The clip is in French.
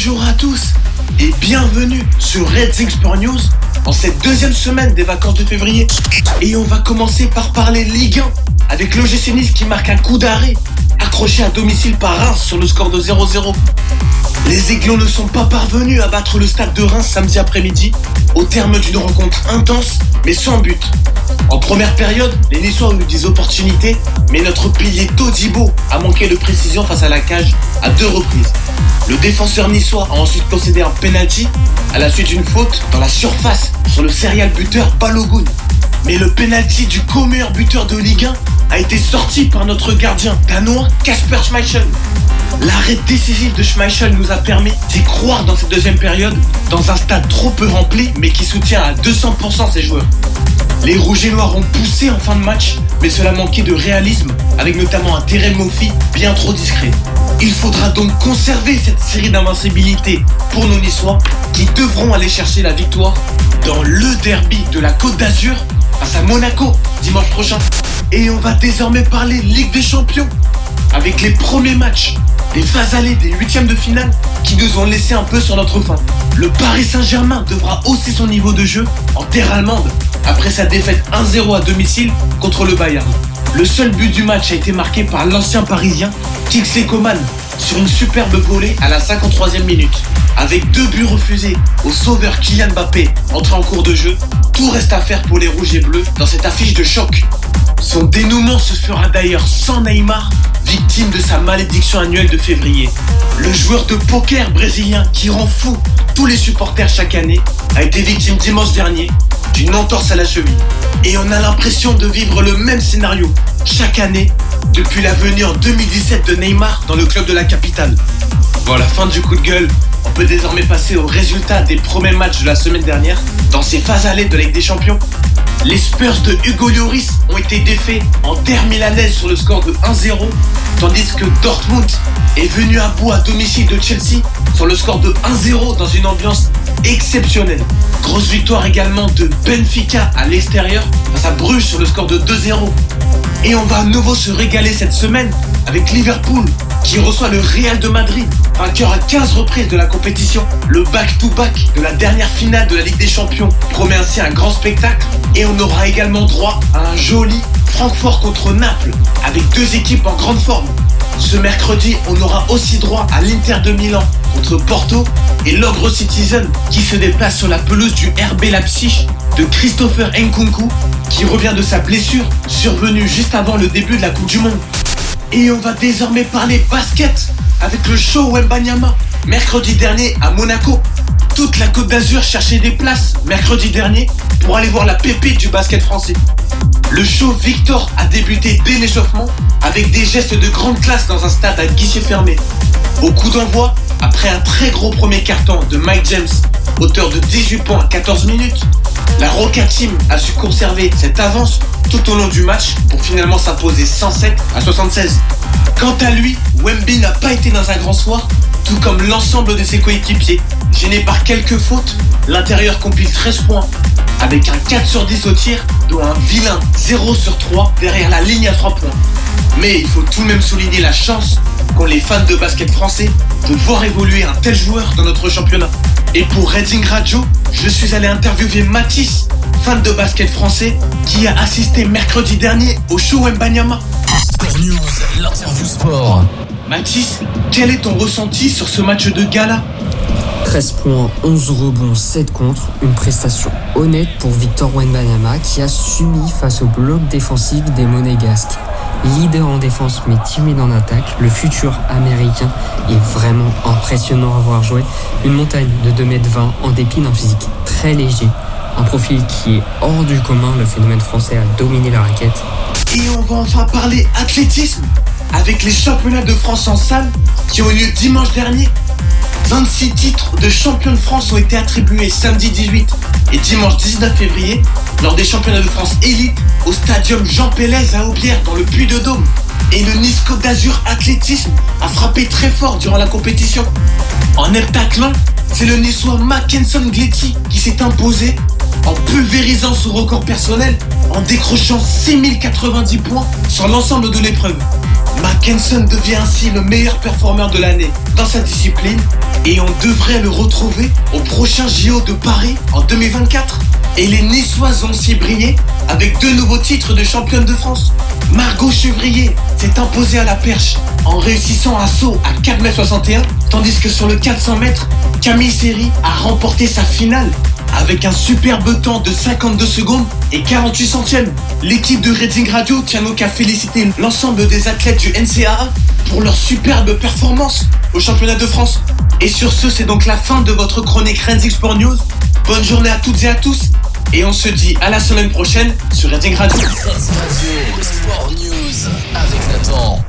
Bonjour à tous et bienvenue sur Red Things Sport News en cette deuxième semaine des vacances de février. Et on va commencer par parler Ligue 1 avec l'OGC Nice qui marque un coup d'arrêt accroché à domicile par Reims sur le score de 0-0. Les Aiglons ne sont pas parvenus à battre le stade de Reims samedi après-midi au terme d'une rencontre intense mais sans but. En première période, les Niçois ont eu des opportunités, mais notre pilier Todibo a manqué de précision face à la cage à deux reprises. Le défenseur niçois a ensuite concédé un penalty à la suite d'une faute dans la surface sur le serial buteur Balogun. Mais le penalty du co-meilleur buteur de Ligue 1 a été sorti par notre gardien danois Kasper Schmeichel. L'arrêt décisif de Schmeichel nous a permis d'y croire dans cette deuxième période, dans un stade trop peu rempli mais qui soutient à 200% ses joueurs. Les Rouges et Noirs ont poussé en fin de match, mais cela manquait de réalisme, avec notamment un Terem Moffi bien trop discret. Il faudra donc conserver cette série d'invincibilité pour nos Niçois, qui devront aller chercher la victoire dans le derby de la Côte d'Azur face à Monaco dimanche prochain. Et on va désormais parler Ligue des Champions, avec les premiers matchs des phases allées des huitièmes de finale qui nous ont laissé un peu sur notre faim. Le Paris Saint-Germain devra hausser son niveau de jeu en terre allemande après sa défaite 1-0 à domicile contre le Bayern. Le seul but du match a été marqué par l'ancien parisien Kingsley Coman sur une superbe volée à la 53e minute. Avec deux buts refusés au sauveur Kylian Mbappé entré en cours de jeu, tout reste à faire pour les rouges et bleus dans cette affiche de choc. Son dénouement se fera d'ailleurs sans Neymar, victime de sa malédiction annuelle de février. Le joueur de poker brésilien qui rend fou tous les supporters chaque année a été victime dimanche dernier d'une entorse à la cheville. Et on a l'impression de vivre le même scénario chaque année depuis la venue en 2017 de Neymar dans le club de la capitale. Voilà, fin du coup de gueule. On peut désormais passer aux résultats des premiers matchs de la semaine dernière dans ces phases allées de la Ligue des Champions. Les Spurs de Hugo Lloris ont été défaits en terre milanaise sur le score de 1-0, tandis que Dortmund est venu à bout à domicile de Chelsea sur le score de 1-0 dans une ambiance exceptionnelle. Grosse victoire également de Benfica à l'extérieur face à Bruges sur le score de 2-0. Et on va à nouveau se régaler cette semaine avec Liverpool qui reçoit le Real de Madrid, vainqueur à 15 reprises de la compétition. Le back-to-back de la dernière finale de la Ligue des Champions promet ainsi un grand spectacle et on aura également droit à un joli Francfort contre Naples avec deux équipes en grande forme. Ce mercredi, on aura aussi droit à l'Inter de Milan contre Porto et l'Ogre Citizen qui se déplace sur la pelouse du RB Leipzig de Christopher Nkunku qui revient de sa blessure survenue juste avant le début de la Coupe du Monde. Et on va désormais parler basket avec le show Wembanyama mercredi dernier à Monaco. Toute la Côte d'Azur cherchait des places mercredi dernier pour aller voir la pépite du basket français. Le show Victor a débuté dès l'échauffement avec des gestes de grande classe dans un stade à guichet fermé. Au coup d'envoi, après un très gros premier carton de Mike James, auteur de 18 points à 14 minutes, la Roca Team a su conserver cette avance tout au long du match pour finalement s'imposer 107 à 76. Quant à lui, Wemby n'a pas été dans un grand soir, tout comme l'ensemble de ses coéquipiers. Gêné par quelques fautes, l'intérieur compile 13 points, avec un 4 sur 10 au tir, dont un vilain 0 sur 3 derrière la ligne à 3 points. Mais il faut tout de même souligner la chance qu'ont les fans de basket français de voir évoluer un tel joueur dans notre championnat. Et pour Redding Radio, je suis allé interviewer Mathis, fan de basket français, qui a assisté mercredi dernier au show Mbanyama. Sport News, l'interview sport. Mathis, quel est ton ressenti sur ce match de gala? 13 points, 11 rebonds, 7 contre. Une prestation honnête pour Victor Wenbanyama qui a subi face au bloc défensif des Monégasques. Leader en défense mais timide en attaque, le futur américain est vraiment impressionnant à voir jouer. Une montagne de 2m20 en dépit d'un physique très léger. Un profil qui est hors du commun, le phénomène français a dominé la raquette. Et on va enfin parler athlétisme avec les championnats de France en salle qui ont eu lieu dimanche dernier. 26 titres de champion de France ont été attribués samedi 18 et dimanche 19 février lors des championnats de France élite stadium Jean Pélez à Aubière dans le Puy-de-Dôme. Et le Côte d'Azur Athlétisme a frappé très fort durant la compétition. En heptathlon, c'est le niçois Mackenson Gletty qui s'est imposé en pulvérisant son record personnel en décrochant 6090 points sur l'ensemble de l'épreuve. Mackenson devient ainsi le meilleur performeur de l'année dans sa discipline et on devrait le retrouver au prochain JO de Paris en 2024. Et les Niçoises ont aussi brillé avec deux nouveaux titres de championne de France. Margot Chevrier s'est imposée à la perche en réussissant un saut à 4m61, tandis que sur le 400 mètres, Camille Seri a remporté sa finale avec un superbe temps de 52 secondes et 48 centièmes. L'équipe de Reading Radio tient donc à féliciter l'ensemble des athlètes du NCAA pour leur superbe performance au championnat de France. Et sur ce, c'est donc la fin de votre chronique Reading Sport News. Bonne journée à toutes et à tous. Et on se dit à la semaine prochaine sur Reading Radio. Radio, News avec Nathan.